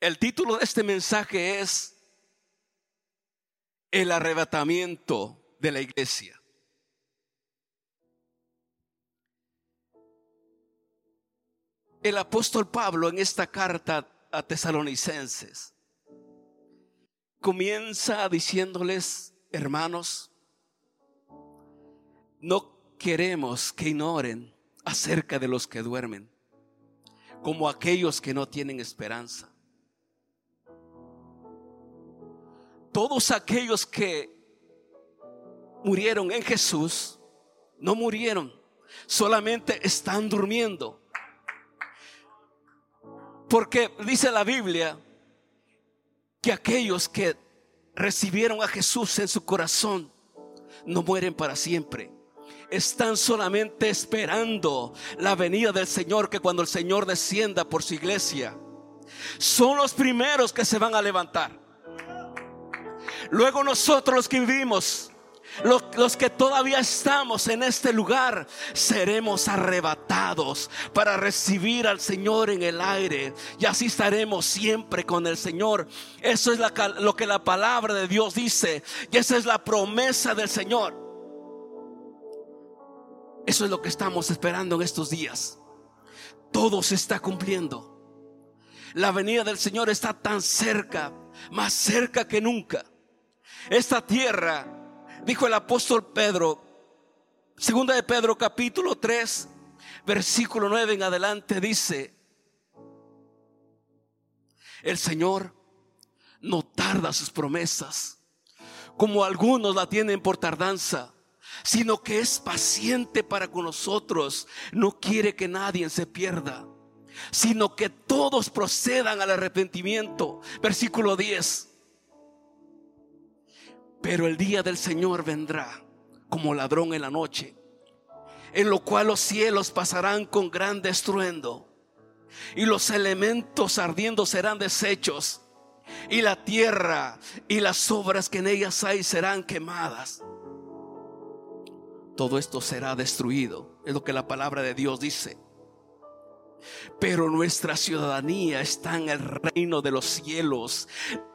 El título de este mensaje es El arrebatamiento de la iglesia. El apóstol Pablo en esta carta a tesalonicenses comienza diciéndoles, hermanos, no queremos que ignoren acerca de los que duermen, como aquellos que no tienen esperanza. Todos aquellos que murieron en Jesús, no murieron, solamente están durmiendo. Porque dice la Biblia que aquellos que recibieron a Jesús en su corazón no mueren para siempre. Están solamente esperando la venida del Señor, que cuando el Señor descienda por su iglesia, son los primeros que se van a levantar. Luego nosotros los que vivimos los, que todavía estamos en este lugar seremos arrebatados para recibir al Señor en el aire y así estaremos siempre con el Señor. Eso es lo que la palabra de Dios dice y esa es la promesa del Señor. Eso es lo que estamos esperando en estos días. Todo se está cumpliendo. La venida del Señor está tan cerca, más cerca que nunca. Esta tierra dijo el apóstol Pedro, segunda de Pedro capítulo 3, versículo 9 en adelante dice, el Señor no tarda sus promesas, como algunos la tienen por tardanza, sino que es paciente para con nosotros, no quiere que nadie se pierda, sino que todos procedan al arrepentimiento. Versículo 10. Pero el día del Señor vendrá como ladrón en la noche, en lo cual los cielos pasarán con gran estruendo y los elementos ardiendo serán deshechos y la tierra y las obras que en ellas hay serán quemadas. Todo esto será destruido, es lo que la palabra de Dios dice. Pero nuestra ciudadanía está en el reino de los cielos.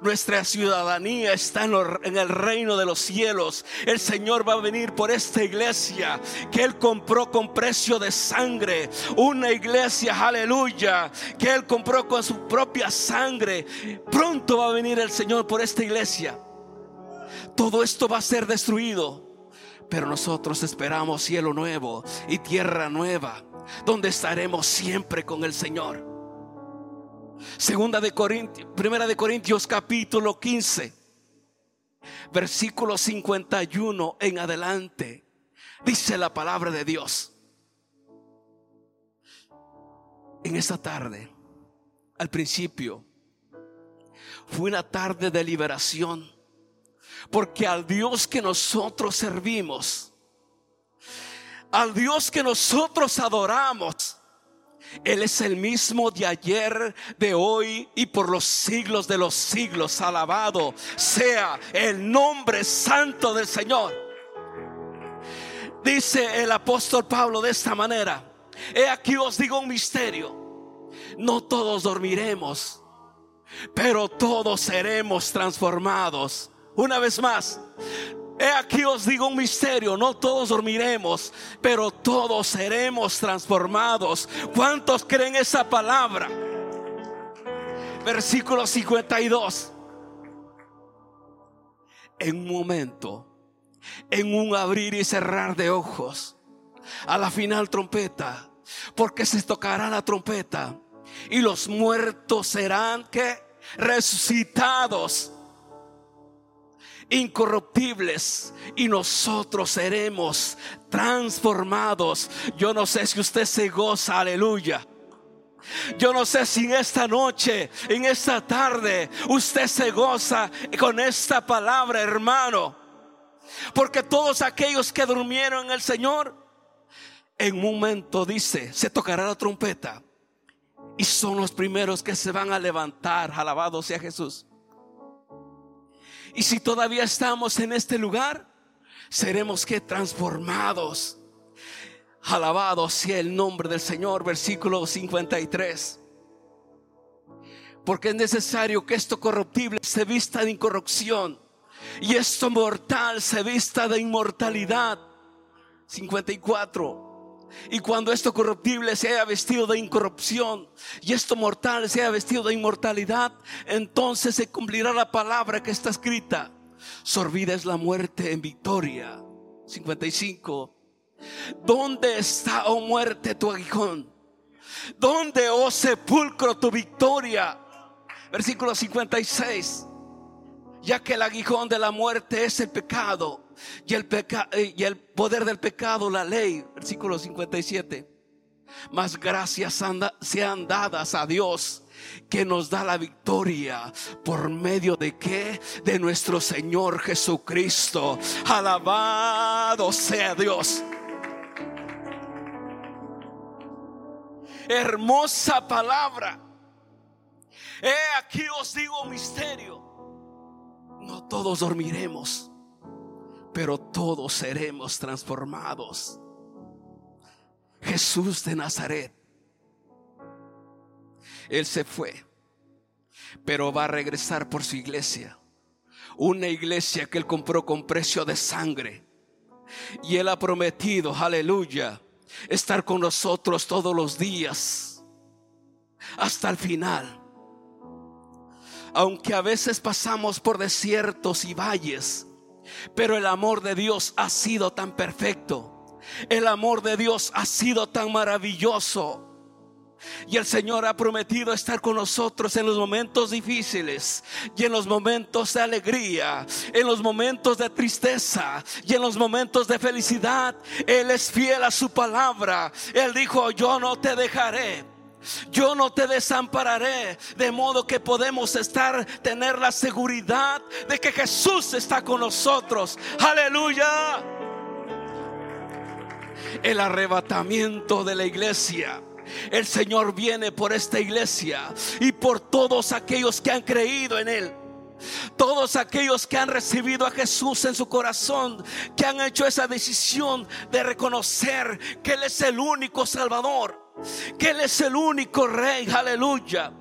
Nuestra ciudadanía está en el reino de los cielos. El Señor va a venir por esta iglesia que Él compró con precio de sangre. Una iglesia, aleluya, que Él compró con su propia sangre. Pronto va a venir el Señor por esta iglesia. Todo esto va a ser destruido. Pero nosotros esperamos cielo nuevo y tierra nueva donde estaremos siempre con el Señor. Segunda de Corintios, Primera de Corintios capítulo 15, versículo 51 en adelante, dice la palabra de Dios. En esta tarde, al principio, fue una tarde de liberación, porque al Dios que nosotros servimos, al Dios que nosotros adoramos. Él es el mismo de ayer, de hoy y por los siglos de los siglos. Alabado sea el nombre santo del Señor. Dice el apóstol Pablo de esta manera. He aquí os digo un misterio. No todos dormiremos, pero todos seremos transformados. Una vez más, He aquí os digo un misterio, no todos dormiremos, pero todos seremos transformados. ¿Cuántos creen esa palabra? Versículo 52. En un momento, en un abrir y cerrar de ojos, a la final trompeta, porque se tocará la trompeta y los muertos serán que resucitados incorruptibles y nosotros seremos transformados. Yo no sé si usted se goza, aleluya. Yo no sé si en esta noche, en esta tarde, usted se goza con esta palabra, hermano. Porque todos aquellos que durmieron en el Señor, en un momento dice, se tocará la trompeta. Y son los primeros que se van a levantar. Alabado sea Jesús. Y si todavía estamos en este lugar, seremos que transformados. Alabado sea el nombre del Señor, versículo 53. Porque es necesario que esto corruptible se vista de incorrupción y esto mortal se vista de inmortalidad. 54. Y cuando esto corruptible se haya vestido de incorrupción y esto mortal se haya vestido de inmortalidad, entonces se cumplirá la palabra que está escrita. Sorbida es la muerte en victoria. 55. ¿Dónde está, oh muerte, tu aguijón? ¿Dónde, oh sepulcro, tu victoria? Versículo 56 ya que el aguijón de la muerte es el pecado y el, eh, y el poder del pecado, la ley, versículo 57. Mas gracias sean dadas a Dios que nos da la victoria por medio de qué? De nuestro Señor Jesucristo. Alabado sea Dios. Hermosa palabra. He aquí os digo misterio no todos dormiremos, pero todos seremos transformados. Jesús de Nazaret, Él se fue, pero va a regresar por su iglesia. Una iglesia que Él compró con precio de sangre. Y Él ha prometido, aleluya, estar con nosotros todos los días hasta el final aunque a veces pasamos por desiertos y valles, pero el amor de Dios ha sido tan perfecto. El amor de Dios ha sido tan maravilloso. Y el Señor ha prometido estar con nosotros en los momentos difíciles y en los momentos de alegría, en los momentos de tristeza y en los momentos de felicidad. Él es fiel a su palabra. Él dijo, yo no te dejaré yo no te desampararé, de modo que podemos estar, tener la seguridad de que Jesús está con nosotros. Aleluya. El arrebatamiento de la iglesia. El Señor viene por esta iglesia y por todos aquellos que han creído en Él. Todos aquellos que han recibido a Jesús en su corazón, que han hecho esa decisión de reconocer que Él es el único Salvador que Él es el único rey, aleluya.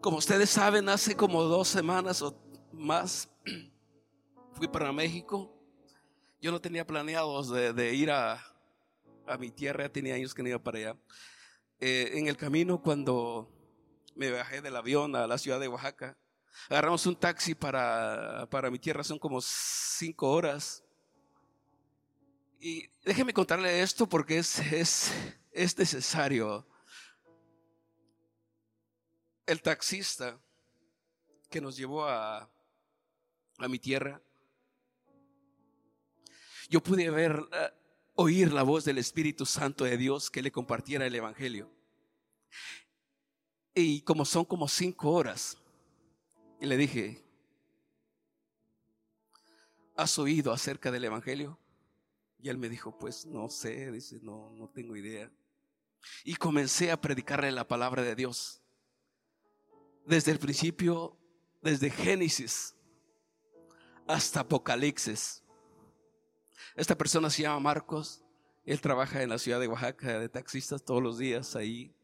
Como ustedes saben, hace como dos semanas o más fui para México. Yo no tenía planeado de, ir a, mi tierra, tenía años que no iba para allá. Eh, en el camino, cuando me bajé del avión a la ciudad de Oaxaca, agarramos un taxi para, para mi tierra, son como cinco horas. Y déjeme contarle esto porque es, es, es necesario. El taxista que nos llevó a, a mi tierra, yo pude ver, eh, oír la voz del Espíritu Santo de Dios que le compartiera el Evangelio. Y como son como cinco horas, y le dije, ¿has oído acerca del Evangelio? Y él me dijo, pues no sé, dice, no, no tengo idea. Y comencé a predicarle la palabra de Dios. Desde el principio, desde Génesis hasta Apocalipsis. Esta persona se llama Marcos. Él trabaja en la ciudad de Oaxaca de taxistas todos los días ahí.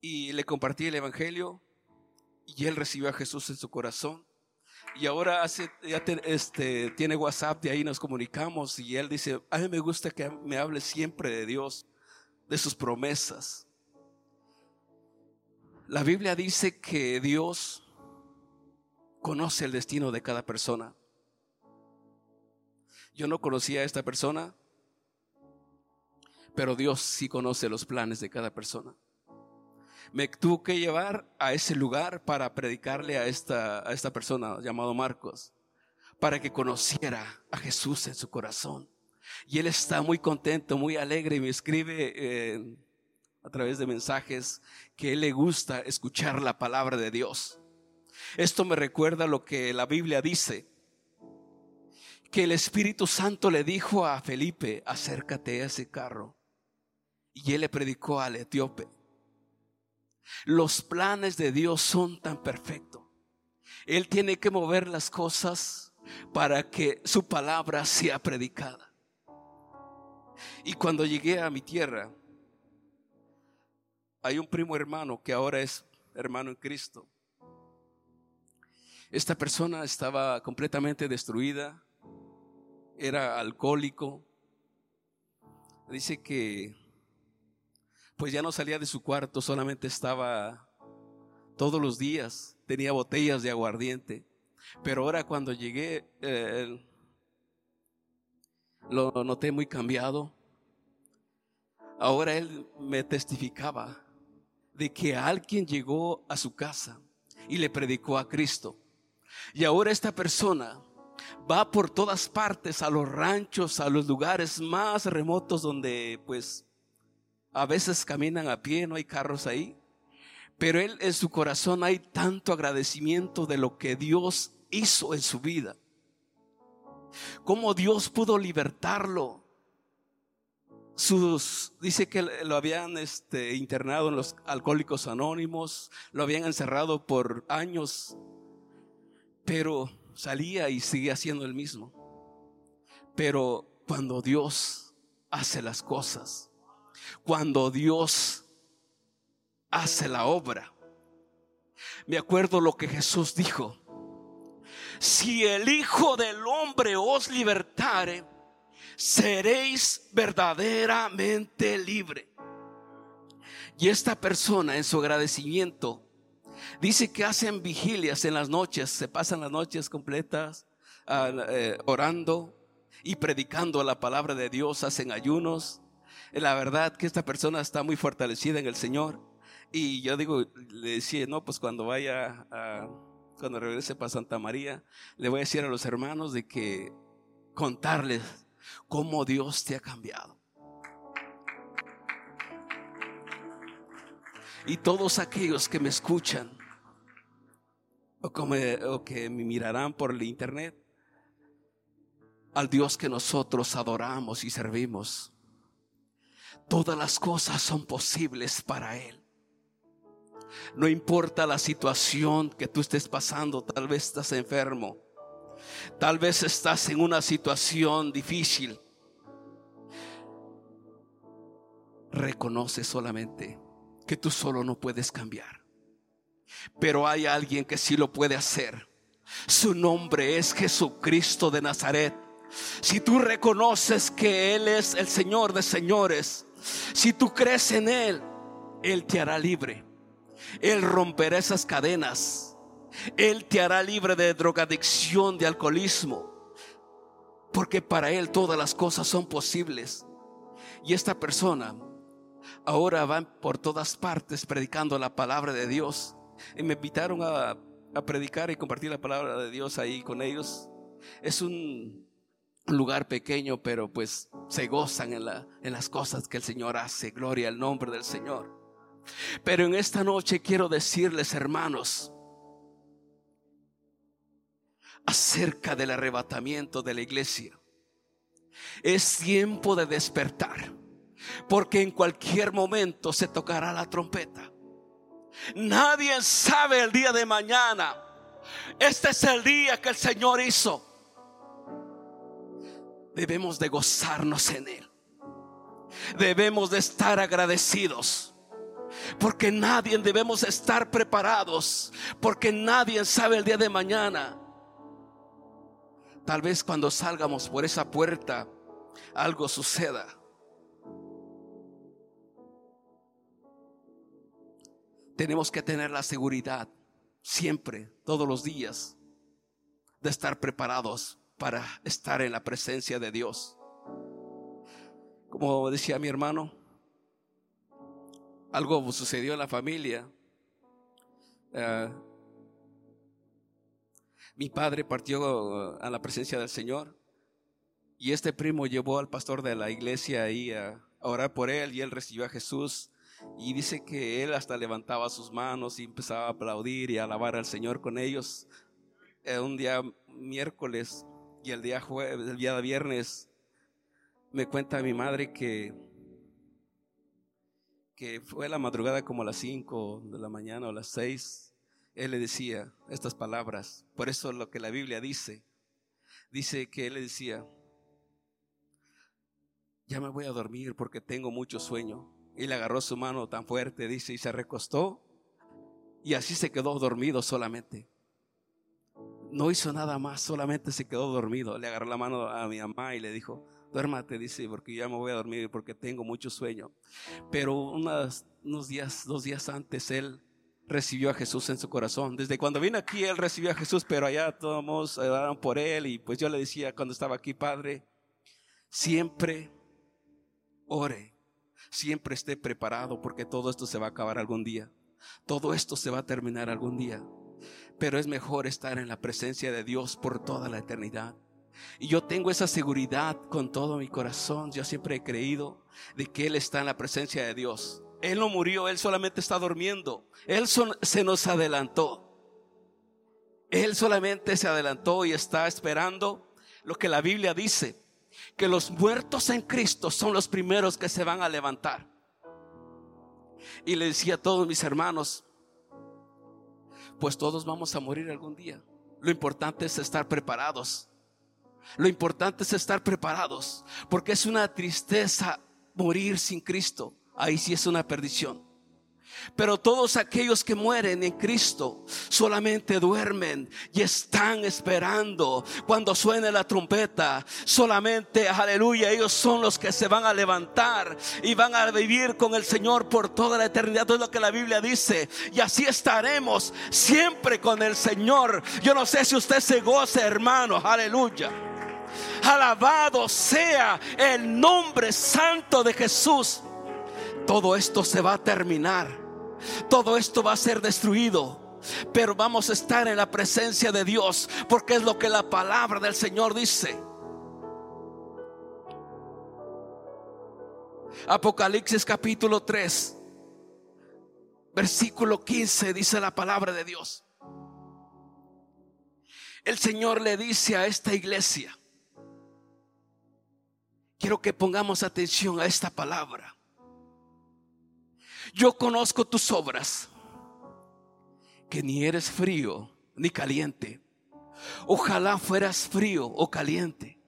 Y le compartí el Evangelio y él recibió a Jesús en su corazón. Y ahora hace, ya este, tiene WhatsApp, y ahí nos comunicamos y él dice, a mí me gusta que me hable siempre de Dios, de sus promesas. La Biblia dice que Dios conoce el destino de cada persona. Yo no conocía a esta persona, pero Dios sí conoce los planes de cada persona me tuvo que llevar a ese lugar para predicarle a esta, a esta persona llamado Marcos, para que conociera a Jesús en su corazón. Y él está muy contento, muy alegre y me escribe eh, a través de mensajes que él le gusta escuchar la palabra de Dios. Esto me recuerda lo que la Biblia dice, que el Espíritu Santo le dijo a Felipe, acércate a ese carro. Y él le predicó al etíope. Los planes de Dios son tan perfectos. Él tiene que mover las cosas para que su palabra sea predicada. Y cuando llegué a mi tierra, hay un primo hermano que ahora es hermano en Cristo. Esta persona estaba completamente destruida, era alcohólico. Dice que pues ya no salía de su cuarto, solamente estaba todos los días, tenía botellas de aguardiente. Pero ahora cuando llegué, eh, lo noté muy cambiado. Ahora él me testificaba de que alguien llegó a su casa y le predicó a Cristo. Y ahora esta persona va por todas partes, a los ranchos, a los lugares más remotos donde pues a veces caminan a pie, no hay carros ahí. Pero él en su corazón hay tanto agradecimiento de lo que Dios hizo en su vida. Cómo Dios pudo libertarlo. Sus, dice que lo habían este, internado en los alcohólicos anónimos, lo habían encerrado por años pero salía y seguía siendo el mismo. Pero cuando Dios hace las cosas, cuando Dios hace la obra, me acuerdo lo que Jesús dijo. Si el Hijo del Hombre os libertare, seréis verdaderamente libre. Y esta persona en su agradecimiento Dice que hacen vigilias en las noches, se pasan las noches completas ah, eh, orando y predicando la palabra de Dios, hacen ayunos. La verdad que esta persona está muy fortalecida en el Señor. Y yo digo, le decía, no, pues cuando vaya a, cuando regrese para Santa María, le voy a decir a los hermanos de que contarles cómo Dios te ha cambiado. Y todos aquellos que me escuchan o, que me mirarán por el internet, al Dios que nosotros adoramos y servimos. Todas las cosas son posibles para Él. No importa la situación que tú estés pasando, tal vez estás enfermo, tal vez estás en una situación difícil. Reconoce solamente que tú solo no puedes cambiar. Pero hay alguien que sí lo puede hacer. Su nombre es Jesucristo de Nazaret. Si tú reconoces que Él es el Señor de señores, si tú crees en Él, Él te hará libre. Él romperá esas cadenas. Él te hará libre de drogadicción, de alcoholismo. Porque para Él todas las cosas son posibles. Y esta persona ahora va por todas partes predicando la palabra de Dios y me invitaron a, predicar y compartir la palabra de Dios ahí con ellos. Es un lugar pequeño, pero pues se gozan en, la, en las cosas que el Señor hace. Gloria al nombre del Señor. Pero en esta noche quiero decirles, hermanos, acerca del arrebatamiento de la iglesia. Es tiempo de despertar, porque en cualquier momento se tocará la trompeta. Nadie sabe el día de mañana. Este es el día que el Señor hizo. Debemos de gozarnos en Él. Debemos de estar agradecidos. Porque nadie debemos estar preparados. Porque nadie sabe el día de mañana. Tal vez cuando salgamos por esa puerta algo suceda. tenemos que tener la seguridad siempre, todos los días, de estar preparados para estar en la presencia de Dios. Como decía mi hermano, algo sucedió en la familia. Eh, mi padre partió a la presencia del Señor y este primo llevó al pastor de la iglesia ahí a orar por él y él recibió a Jesús y dice que él hasta levantaba sus manos y empezaba a aplaudir y a alabar al Señor con ellos. Eh, un día miércoles y el día jueves, el día viernes, me cuenta mi madre que, que fue la madrugada como a las 5 de la mañana o las 6. Él le decía estas palabras. Por eso lo que la Biblia dice, dice que él le decía, ya me voy a dormir porque tengo mucho sueño Y le agarró su mano tan fuerte, dice, y se recostó. Y así se quedó dormido solamente. No hizo nada más, solamente se quedó dormido. Le agarró la mano a mi mamá y le dijo, duérmate, dice, porque ya me voy a dormir porque tengo mucho sueño. Pero unos, unos días, dos días antes, él recibió a Jesús en su corazón. Desde cuando vino aquí, él recibió a Jesús, pero allá todos oraron por él. Y pues yo le decía cuando estaba aquí, Padre, siempre ore, siempre esté preparado porque todo esto se va a acabar algún día. Todo esto se va a terminar algún día. Pero es mejor estar en la presencia de Dios por toda la eternidad. Y yo tengo esa seguridad con todo mi corazón. Yo siempre he creído de que Él está en la presencia de Dios. Él no murió, Él solamente está durmiendo. Él se nos adelantó. Él solamente se adelantó y está esperando lo que la Biblia dice, que los muertos en Cristo son los primeros que se van a levantar. Y le decía a todos mis hermanos, pues todos vamos a morir algún día. Lo importante es estar preparados. Lo importante es estar preparados, porque es una tristeza morir sin Cristo. Ahí sí es una perdición. Pero todos aquellos que mueren en Cristo solamente duermen y están esperando cuando suene la trompeta. Solamente, aleluya, ellos son los que se van a levantar y van a vivir con el Señor por toda la eternidad. Todo lo que la Biblia dice. Y así estaremos siempre con el Señor. Yo no sé si usted se goce, hermano, aleluya. Alabado sea el nombre santo de Jesús. Todo esto se va a terminar todo esto va a ser destruido. Pero vamos a estar en la presencia de Dios porque es lo que la palabra del Señor dice. Apocalipsis capítulo 3, versículo 15 dice la palabra de Dios. El Señor le dice a esta iglesia, quiero que pongamos atención a esta palabra yo conozco tus obras, que ni eres frío ni caliente. Ojalá fueras frío o caliente.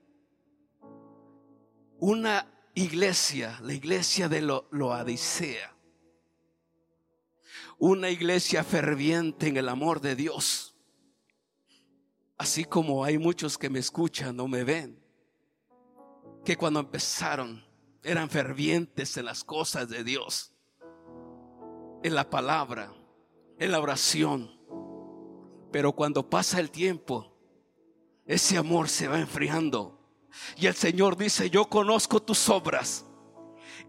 Una iglesia, la iglesia de lo, Loadicea, una iglesia ferviente en el amor de Dios. Así como hay muchos que me escuchan o me ven, que cuando empezaron eran fervientes en las cosas de Dios en la palabra, en la oración. Pero cuando pasa el tiempo, ese amor se va enfriando. Y el Señor dice, yo conozco tus obras,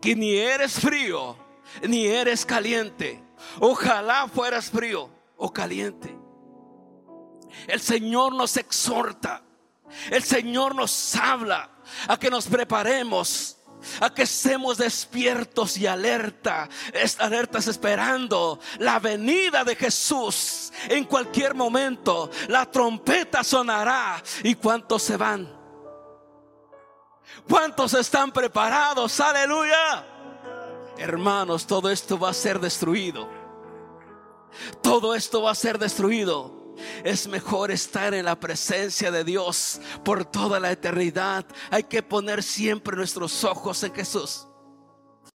que ni eres frío, ni eres caliente. Ojalá fueras frío o caliente. El Señor nos exhorta, el Señor nos habla a que nos preparemos a que estemos despiertos y alerta, alertas esperando la venida de Jesús. En cualquier momento la trompeta sonará y cuántos se van. ¿Cuántos están preparados? Aleluya. Hermanos, todo esto va a ser destruido. Todo esto va a ser destruido. Es mejor estar en la presencia de Dios por toda la eternidad. Hay que poner siempre nuestros ojos en Jesús.